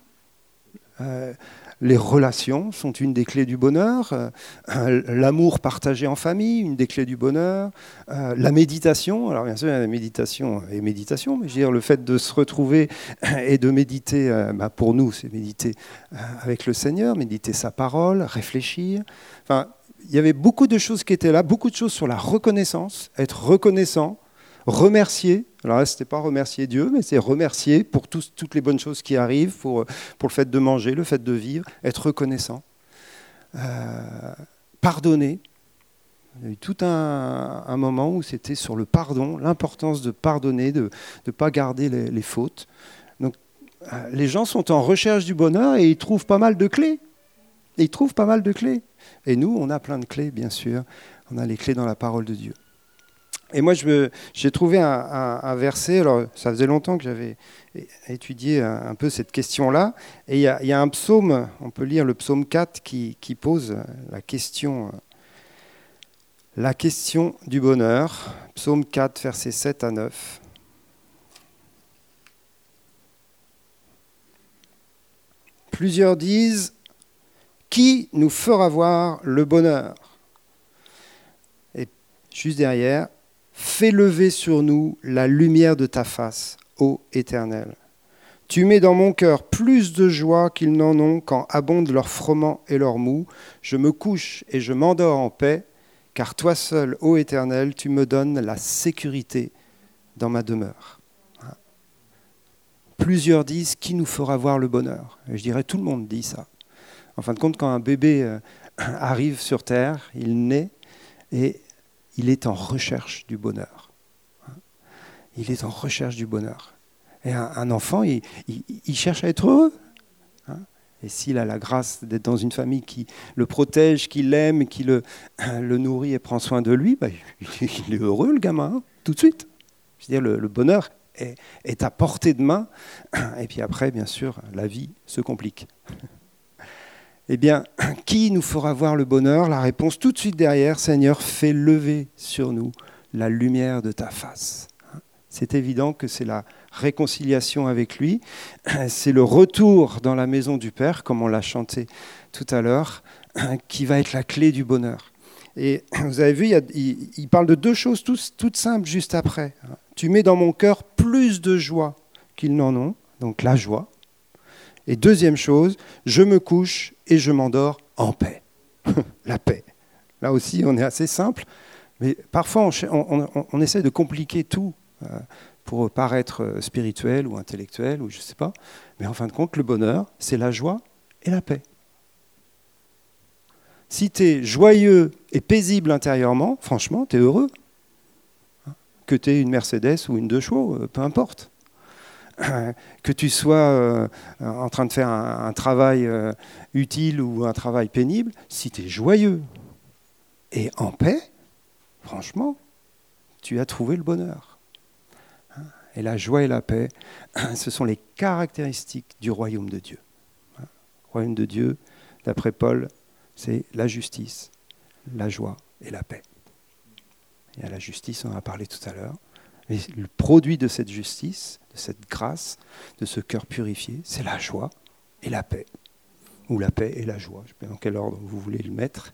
Euh, les relations sont une des clés du bonheur, euh, l'amour partagé en famille, une des clés du bonheur, euh, la méditation, alors bien sûr la méditation et méditation, mais je veux dire le fait de se retrouver et de méditer, euh, bah, pour nous c'est méditer avec le Seigneur, méditer sa parole, réfléchir, enfin il y avait beaucoup de choses qui étaient là, beaucoup de choses sur la reconnaissance, être reconnaissant, remercier. Alors là, ce n'était pas remercier Dieu, mais c'est remercier pour toutes les bonnes choses qui arrivent, pour, le fait de manger, le fait de vivre, être reconnaissant. Euh, pardonner. Il y a eu tout un, moment où c'était sur le pardon, l'importance de pardonner, de ne pas garder les, fautes. Donc, euh, les gens sont en recherche du bonheur et ils trouvent pas mal de clés. ils trouvent pas mal de clés. Et nous, on a plein de clés, bien sûr. On a les clés dans la parole de Dieu. Et moi, j'ai trouvé un, verset, alors ça faisait longtemps que j'avais étudié un, peu cette question-là, et il y, a, un psaume, on peut lire le psaume 4 qui, pose la question, la question du bonheur, psaume 4, versets 7 à 9. Plusieurs disent, qui nous fera voir le bonheur Et juste derrière, Fais lever sur nous la lumière de ta face, ô Éternel. Tu mets dans mon cœur plus de joie qu'ils n'en ont quand abondent leurs froment et leurs mou. Je me couche et je m'endors en paix, car toi seul, ô Éternel, tu me donnes la sécurité dans ma demeure. Plusieurs disent qui nous fera voir le bonheur? Je dirais tout le monde dit ça. En fin de compte, quand un bébé euh, [clears throat] arrive sur terre, il naît et il est en recherche du bonheur. Il est en recherche du bonheur. Et un, enfant, il, cherche à être heureux. Hein. Et s'il a la grâce d'être dans une famille qui le protège, qui l'aime, qui le, [clears throat] le, nourrit et prend soin de lui, bah, [laughs] il est heureux, le gamin, tout de suite. Je veux dire, le, bonheur est, à portée de main. [clears throat] Et puis après, bien sûr, la vie se complique. Eh bien, [clears throat] qui nous fera voir le bonheur? La réponse tout de suite derrière, Seigneur, fais lever sur nous la lumière de ta face. C'est évident que c'est la réconciliation avec lui, [clears throat] c'est le retour dans la maison du Père, comme on l'a chanté tout à l'heure, [clears throat] qui va être la clé du bonheur. Et vous avez vu, il, parle de deux choses toutes simples juste après. Tu mets dans mon cœur plus de joie qu'ils n'en ont, donc la joie, et deuxième chose, je me couche et je m'endors en paix. [laughs] la paix. Là aussi, on est assez simple, mais parfois on, essaie de compliquer tout euh, pour paraître spirituel ou intellectuel ou je ne sais pas. Mais en fin de compte, le bonheur, c'est la joie et la paix. Si tu es joyeux et paisible intérieurement, franchement, tu es heureux. Que tu aies une Mercedes ou une deux chevaux, euh, peu importe. [clears throat] que tu sois euh, en train de faire un, travail euh, utile ou un travail pénible, si tu es joyeux et en paix, franchement, tu as trouvé le bonheur. Et la joie et la paix, [clears throat] ce sont les caractéristiques du royaume de Dieu. Le royaume de Dieu, d'après Paul, c'est la justice, la joie et la paix. Y a la justice, on en a parlé tout à l'heure. Mais le produit de cette justice, de cette grâce, de ce cœur purifié, c'est la joie et la paix. Ou la paix et la joie, je ne sais pas dans quel ordre vous voulez le mettre.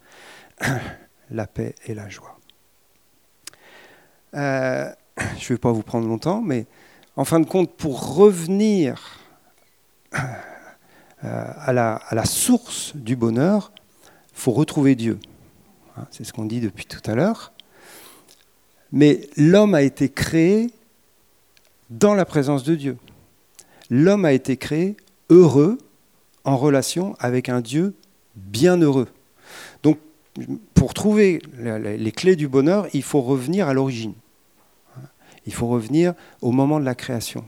[coughs] la paix et la joie. Euh, [coughs] je ne vais pas vous prendre longtemps, mais en fin de compte, pour revenir [coughs] euh, à, la, source du bonheur, il faut retrouver Dieu. Hein, c'est ce qu'on dit depuis tout à l'heure. Mais l'homme a été créé dans la présence de Dieu. L'homme a été créé heureux en relation avec un Dieu bienheureux. Donc, pour trouver les clés du bonheur, il faut revenir à l'origine. Il faut revenir au moment de la création,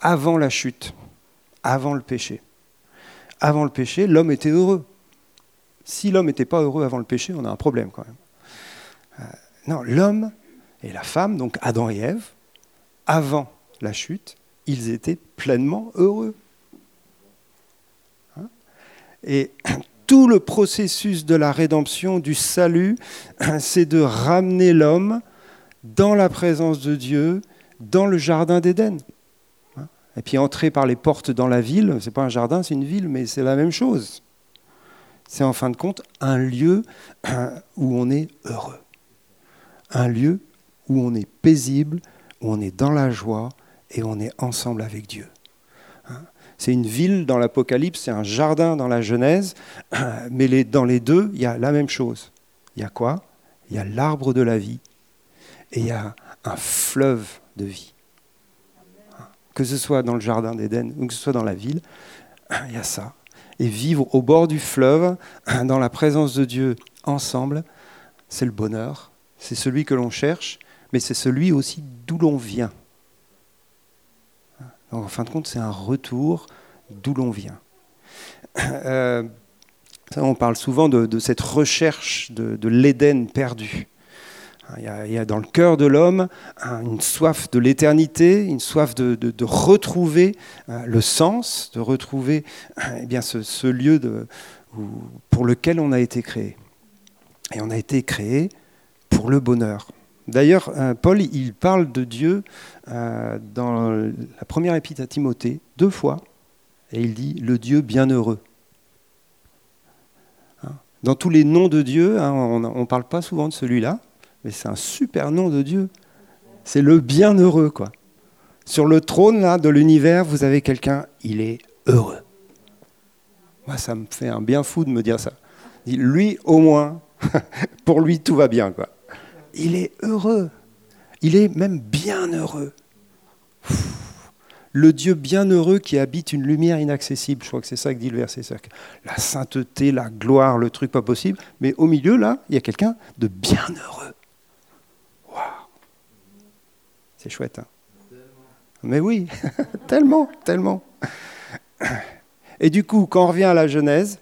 avant la chute, avant le péché. avant le péché, l'homme était heureux. Si l'homme n'était pas heureux avant le péché, on a un problème quand même. Non, l'homme et la femme, donc Adam et Ève, avant la chute, ils étaient pleinement heureux. Hein et [clears throat] tout le processus de la rédemption, du salut, [clears throat] c'est de ramener l'homme dans la présence de Dieu, dans le jardin d'Éden. Hein et puis entrer par les portes dans la ville, ce n'est pas un jardin, c'est une ville, mais c'est la même chose. C'est en fin de compte un lieu [clears throat] où on est heureux. Un lieu où on est paisible, où on est dans la joie et on est ensemble avec Dieu. Hein? C'est une ville dans l'Apocalypse, c'est un jardin dans la Genèse, [clears throat] mais dans les deux, il y a la même chose. Il y a quoi? Il y a l'arbre de la vie et il y a un fleuve de vie. Hein? Que ce soit dans le jardin d'Éden ou que ce soit dans la ville, [clears throat] il y a ça et vivre au bord du fleuve, [clears throat] dans la présence de Dieu, ensemble, c'est le bonheur. C'est celui que l'on cherche, mais c'est celui aussi d'où l'on vient. En fin de compte, c'est un retour d'où l'on vient. Euh, on parle souvent de, cette recherche de, de l'Éden perdu. Il y, a, dans le cœur de l'homme une soif de l'éternité, une soif de, retrouver euh, le sens, de retrouver eh bien, ce, lieu pour lequel on a été créé. Et on a été créé pour le bonheur. D'ailleurs, euh, Paul, il parle de Dieu euh, dans la première épître à Timothée deux fois, et il dit le Dieu bienheureux. Hein? Dans tous les noms de Dieu, hein, on ne parle pas souvent de celui-là, mais c'est un super nom de Dieu. C'est le bienheureux, quoi. Sur le trône là, de l'univers, vous avez quelqu'un, il est heureux. Moi, ça me fait un bien fou de me dire ça. Lui, au moins, [laughs] pour lui, tout va bien, quoi. Il est heureux. Il est même bien heureux. Le Dieu bienheureux qui habite une lumière inaccessible. Je crois que c'est ça que dit le verset. La sainteté, la gloire, le truc pas possible. Mais au milieu, là, il y a quelqu'un de bienheureux. C'est chouette. Hein Mais oui, [laughs] tellement, tellement. Et du coup, quand on revient à la Genèse,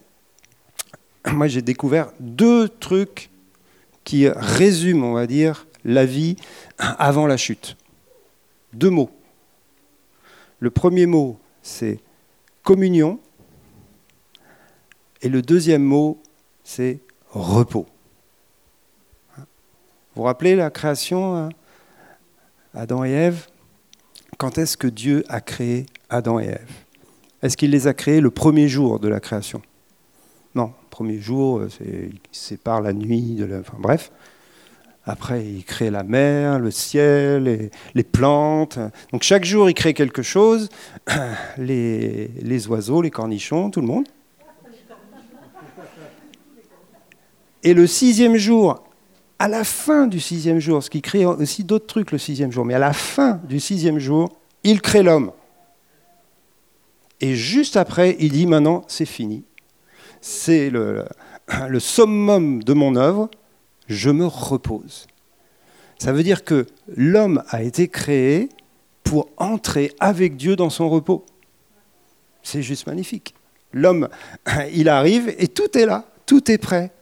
moi j'ai découvert deux trucs qui résument, on va dire, la vie avant la chute. Deux mots. Le premier mot, c'est communion. Et le deuxième mot, c'est repos. Vous vous rappelez la création hein Adam et Ève, quand est-ce que Dieu a créé Adam et Ève? Est-ce qu'il les a créés le premier jour de la création? Premier jour, euh, il sépare la nuit, de la... enfin bref. Après, il crée la mer, le ciel, les, plantes. Donc chaque jour, il crée quelque chose. [clears throat] Les, les oiseaux, les cornichons, tout le monde. Et le sixième jour, à la fin du sixième jour, ce qui crée aussi d'autres trucs le sixième jour, mais à la fin du sixième jour, il crée l'homme. Et juste après, il dit maintenant, c'est fini. C'est le, summum de mon œuvre, je me repose. Ça veut dire que l'homme a été créé pour entrer avec Dieu dans son repos. C'est juste magnifique. L'homme, il arrive et tout est là, tout est prêt.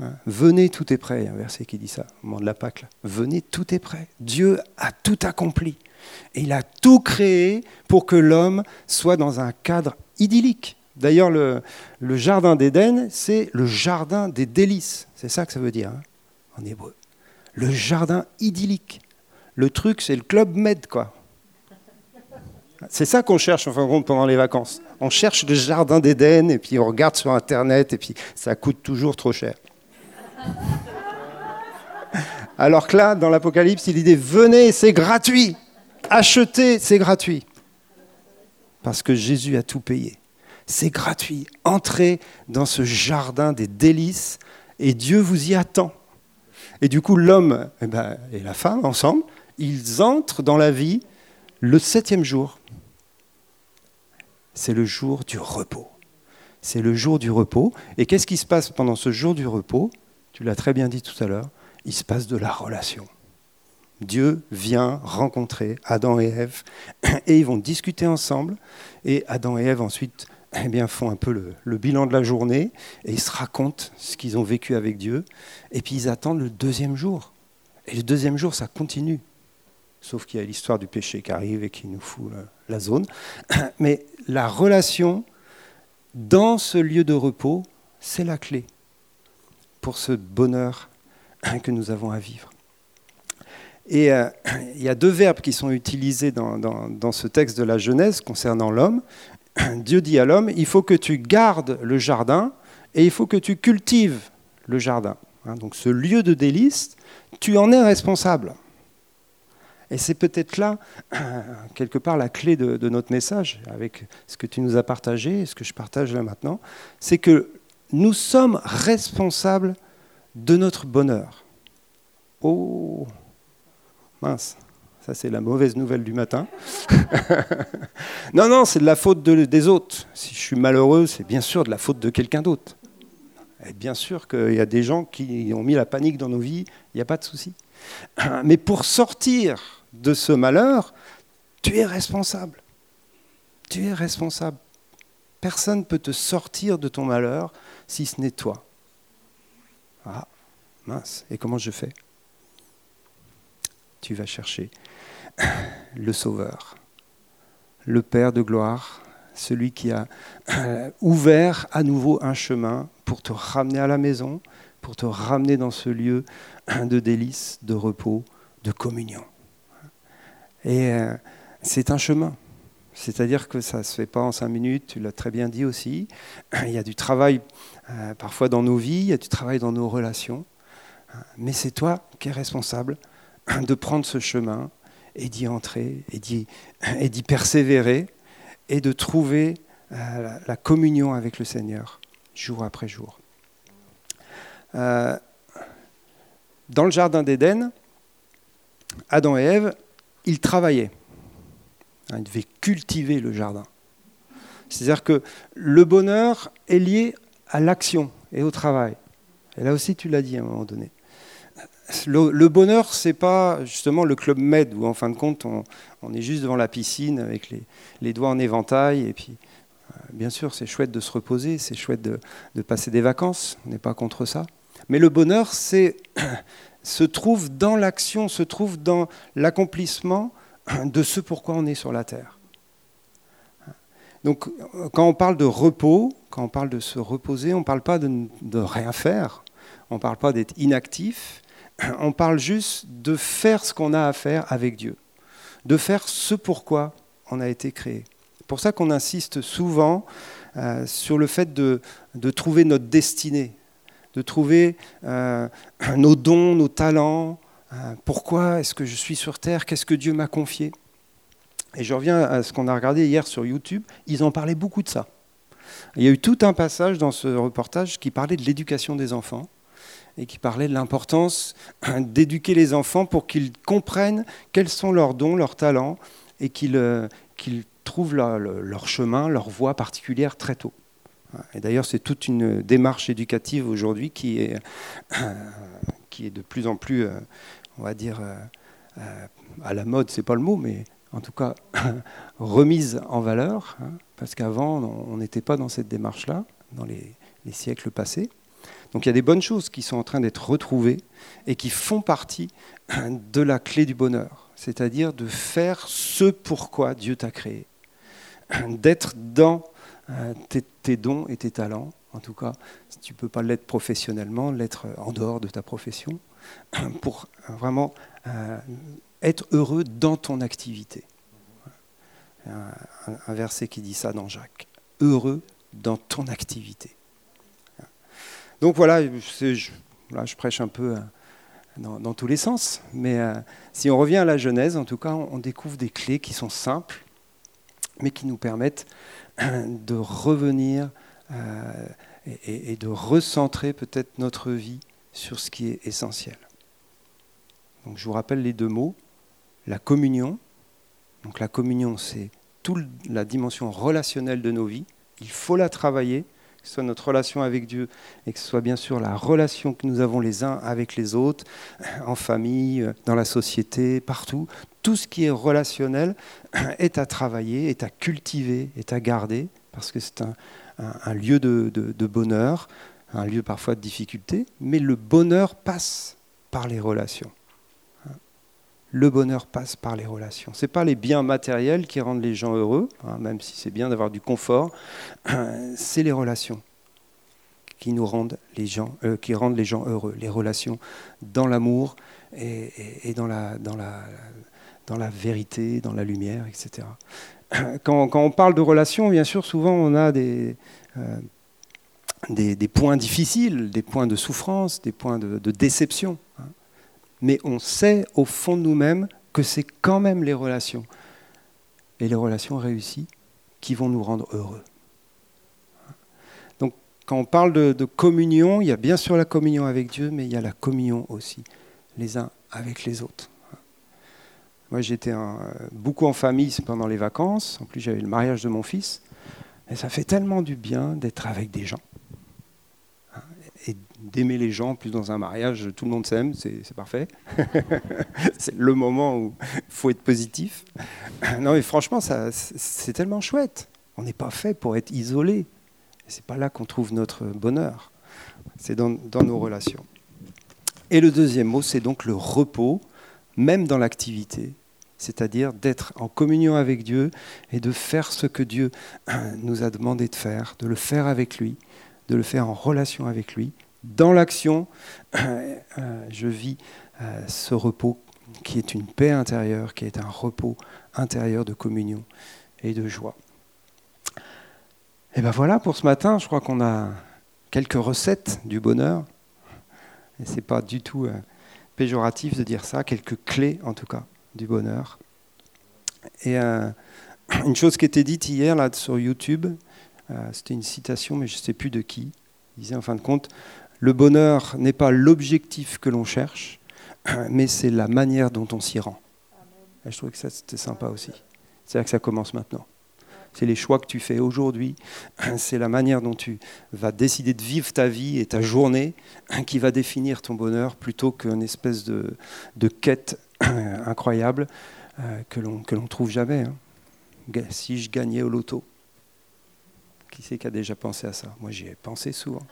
Hein. Venez, tout est prêt. Un verset qui dit ça au moment de la Pâque. Venez, tout est prêt. Dieu a tout accompli. Et il a tout créé pour que l'homme soit dans un cadre idyllique. D'ailleurs, le, jardin d'Éden, c'est le jardin des délices. C'est ça que ça veut dire hein, en hébreu. Le jardin idyllique. Le truc, c'est le club med, quoi. C'est ça qu'on cherche, enfin, pendant les vacances. On cherche le jardin d'Éden, et puis on regarde sur Internet, et puis ça coûte toujours trop cher. Alors que là, dans l'Apocalypse, il dit venez, c'est gratuit. Achetez, c'est gratuit. Parce que Jésus a tout payé. C'est gratuit. Entrez dans ce jardin des délices et Dieu vous y attend. Et du coup, l'homme eh ben, et la femme, ensemble, ils entrent dans la vie le septième jour. C'est le jour du repos. C'est le jour du repos. Et qu'est-ce qui se passe pendant ce jour du repos? Tu l'as très bien dit tout à l'heure, il se passe de la relation. Dieu vient rencontrer Adam et Ève [clears throat] et ils vont discuter ensemble et Adam et Ève ensuite eh bien, font un peu le, bilan de la journée et ils se racontent ce qu'ils ont vécu avec Dieu. Et puis ils attendent le deuxième jour. Et le deuxième jour, ça continue. Sauf qu'il y a l'histoire du péché qui arrive et qui nous fout la zone. [clears throat] Mais la relation dans ce lieu de repos, c'est la clé pour ce bonheur que nous avons à vivre. Et euh, [clears throat] il y a deux verbes qui sont utilisés dans, dans, ce texte de la Genèse concernant l'homme. [clears throat] Dieu dit à l'homme, il faut que tu gardes le jardin et il faut que tu cultives le jardin. Hein, donc ce lieu de délice, tu en es responsable. Et c'est peut-être là, [clears throat] quelque part, la clé de, de, notre message, avec ce que tu nous as partagé et ce que je partage là maintenant, c'est que nous sommes responsables de notre bonheur. Oh, mince, ça c'est la mauvaise nouvelle du matin. [laughs] non, non, c'est de la faute des autres. Si je suis malheureux, c'est bien sûr de la faute de quelqu'un d'autre. Et bien sûr qu'il y a des gens qui ont mis la panique dans nos vies, il n'y a pas de souci. [clears throat] Mais pour sortir de ce malheur, tu es responsable. Tu es responsable. Personne ne peut te sortir de ton malheur si ce n'est toi. Ah, mince, et comment je fais? Tu vas chercher [coughs] le Sauveur, le Père de gloire, celui qui a euh, [coughs] ouvert à nouveau un chemin pour te ramener à la maison, pour te ramener dans ce lieu [coughs] de délices, de repos, de communion. Et euh, c'est un chemin. C'est-à-dire que ça ne se fait pas en cinq minutes, tu l'as très bien dit aussi. Il y a du travail euh, parfois dans nos vies, il y a du travail dans nos relations. Mais c'est toi qui es responsable de prendre ce chemin et d'y entrer [clears throat] et d'y persévérer et de trouver euh, la, communion avec le Seigneur jour après jour. Euh, dans le jardin d'Éden, Adam et Ève, ils travaillaient. Ils devaient cultiver le jardin. C'est-à-dire que le bonheur est lié à l'action et au travail. Et là aussi, tu l'as dit à un moment donné. Le, bonheur, c'est pas justement le club med où en fin de compte on, est juste devant la piscine avec les, doigts en éventail et puis euh, bien sûr c'est chouette de se reposer, c'est chouette de, passer des vacances, on n'est pas contre ça. Mais le bonheur, c'est [coughs] se trouve dans l'action, se trouve dans l'accomplissement de ce pourquoi on est sur la terre. Donc quand on parle de repos, quand on parle de se reposer, on ne parle pas de, de rien faire, on ne parle pas d'être inactif, [clears throat] on parle juste de faire ce qu'on a à faire avec Dieu, de faire ce pourquoi on a été créé. C'est pour ça qu'on insiste souvent euh, sur le fait de, trouver notre destinée, de trouver euh, [clears throat] nos dons, nos talents. Euh, pourquoi est-ce que je suis sur Terre Qu'est-ce que Dieu m'a confié Et je reviens à ce qu'on a regardé hier sur YouTube. Ils en parlaient beaucoup de ça. Il y a eu tout un passage dans ce reportage qui parlait de l'éducation des enfants et qui parlait de l'importance [clears throat] d'éduquer les enfants pour qu'ils comprennent quels sont leurs dons, leurs talents, et qu'ils euh, trouvent leur, chemin, leur voie particulière très tôt. Et d'ailleurs, c'est toute une démarche éducative aujourd'hui qui est, [clears throat] qui est de plus en plus, euh, on va dire, euh, à la mode, c'est pas le mot, mais en tout cas [clears throat] remise en valeur, hein, parce qu'avant, on n'était pas dans cette démarche-là, dans les, les siècles passés. Donc il y a des bonnes choses qui sont en train d'être retrouvées et qui font partie de la clé du bonheur, c'est-à-dire de faire ce pourquoi Dieu t'a créé, d'être dans euh, tes, dons et tes talents, en tout cas, si tu ne peux pas l'être professionnellement, l'être en dehors de ta profession, pour vraiment euh, être heureux dans ton activité. un verset qui dit ça dans Jacques. Heureux dans ton activité. Donc voilà, je, là, je prêche un peu euh, dans, tous les sens, mais euh, si on revient à la Genèse, en tout cas, on, découvre des clés qui sont simples, mais qui nous permettent de revenir euh, et, et, de recentrer peut-être notre vie sur ce qui est essentiel. Donc je vous rappelle les deux mots, la communion. Donc la communion, c'est toute la dimension relationnelle de nos vies. Il faut la travailler que ce soit notre relation avec Dieu et que ce soit bien sûr la relation que nous avons les uns avec les autres, en famille, dans la société, partout. Tout ce qui est relationnel est à travailler, est à cultiver, est à garder, parce que c'est un, lieu de, bonheur, un lieu parfois de difficulté, mais le bonheur passe par les relations. Le bonheur passe par les relations. Ce n'est pas les biens matériels qui rendent les gens heureux, hein, même si c'est bien d'avoir du confort, [clears throat] c'est les relations qui nous rendent les gens, euh, qui rendent les gens heureux, les relations dans l'amour et, dans, la, dans, la, dans la vérité, dans la lumière, etc. [clears throat] Quand, on parle de relations, bien sûr, souvent on a des, euh, des, points difficiles, des points de souffrance, des points de, déception. Hein. Mais on sait au fond de nous-mêmes que c'est quand même les relations, et les relations réussies, qui vont nous rendre heureux. Donc quand on parle de, communion, il y a bien sûr la communion avec Dieu, mais il y a la communion aussi, les uns avec les autres. Moi, j'étais beaucoup en famille pendant les vacances. En plus, j'avais le mariage de mon fils. Et ça fait tellement du bien d'être avec des gens. D'aimer les gens. plus, dans un mariage, tout le monde s'aime, c'est parfait. [laughs] c'est le moment où il faut être positif. [clears throat] non, mais franchement, c'est tellement chouette. On n'est pas fait pour être isolé. C'est pas là qu'on trouve notre bonheur. C'est dans, dans nos relations. Et le deuxième mot, c'est donc le repos même dans l'activité, c'est-à-dire d'être en communion avec Dieu et de faire ce que Dieu [clears throat] nous a demandé de faire, de le faire avec lui, de le faire en relation avec lui. Dans l'action, [clears throat] je vis euh, ce repos qui est une paix intérieure, qui est un repos intérieur de communion et de joie. Et ben voilà pour ce matin, je crois qu'on a quelques recettes du bonheur. Et c'est pas du tout euh, péjoratif de dire ça, quelques clés en tout cas du bonheur. Et euh, [clears throat] une chose qui était dite hier là, sur YouTube, euh, c'était une citation, mais je ne sais plus de qui. Il disait en fin de compte, le bonheur n'est pas l'objectif que l'on cherche, [clears throat] mais c'est la manière dont on s'y rend. Je trouvais que ça c'était sympa aussi. C'est là que ça commence maintenant c'est les choix que tu fais aujourd'hui, [clears throat] c'est la manière dont tu vas décider de vivre ta vie et ta journée [clears throat] qui va définir ton bonheur plutôt qu'une espèce de, quête incroyable euh, que l'on ne trouve jamais. Hein. Si je gagnais au loto, qui c'est qui a déjà pensé à ça? Moi j'y ai pensé souvent.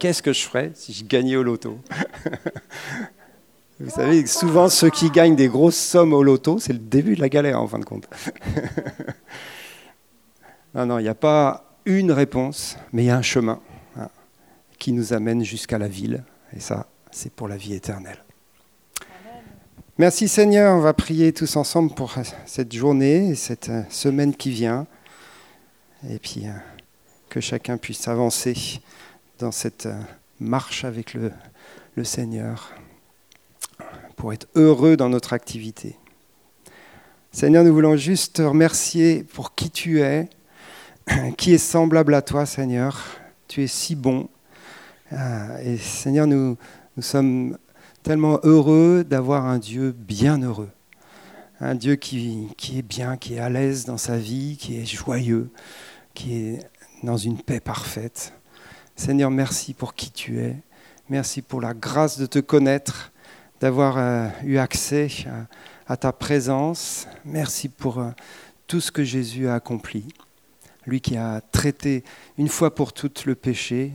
Qu'est-ce que je ferais si je gagnais au loto Vous savez, souvent ceux qui gagnent des grosses sommes au loto, c'est le début de la galère en fin de compte. [laughs] Non, non, il n'y a pas une réponse, mais il y a un chemin hein, qui nous amène jusqu'à la ville. Et ça, c'est pour la vie éternelle. Merci Seigneur, on va prier tous ensemble pour cette journée et cette euh, semaine qui vient. Et puis euh, que chacun puisse avancer dans cette euh, marche avec le, Seigneur pour être heureux dans notre activité. Seigneur, nous voulons juste te remercier pour qui tu es, [clears throat] qui est semblable à toi, Seigneur. Tu es si bon. Euh, et Seigneur, nous, sommes tellement heureux d'avoir un Dieu bienheureux. Un Dieu qui est bien, qui est à l'aise dans sa vie, qui est joyeux, qui est dans une paix parfaite. Seigneur, merci pour qui tu es. Merci pour la grâce de te connaître, d'avoir euh, eu accès à, ta présence. Merci pour euh, tout ce que Jésus a accompli lui qui a traité une fois pour toutes le péché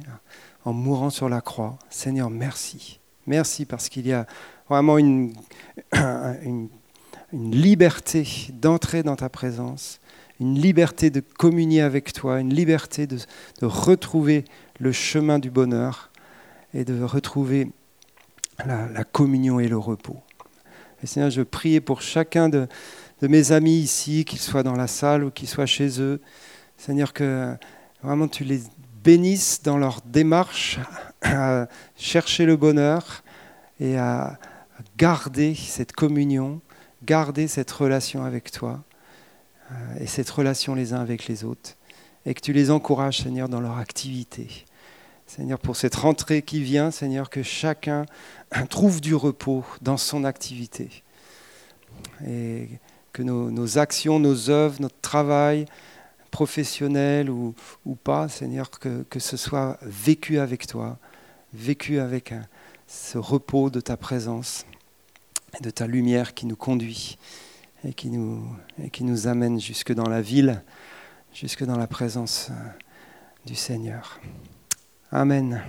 en mourant sur la croix. Seigneur, merci. Merci parce qu'il y a vraiment une, [coughs] une, liberté d'entrer dans ta présence, une liberté de communier avec toi, une liberté de, retrouver le chemin du bonheur et de retrouver la, communion et le repos. Et Seigneur, je prie pour chacun de, de mes amis ici, qu'ils soient dans la salle ou qu'ils soient chez eux, Seigneur, que vraiment tu les bénisses dans leur démarche à chercher le bonheur et à garder cette communion, garder cette relation avec toi euh, et cette relation les uns avec les autres. Et que tu les encourages, Seigneur, dans leur activité. Seigneur, pour cette rentrée qui vient, Seigneur, que chacun [clears throat] trouve du repos dans son activité. Et que nos, actions, nos œuvres, notre travail, professionnel ou, pas, Seigneur, que, que, ce soit vécu avec toi, vécu avec ce repos de ta présence de ta lumière qui nous conduit et qui nous amène jusque dans la ville, jusque dans la présence euh, du Seigneur. Amen.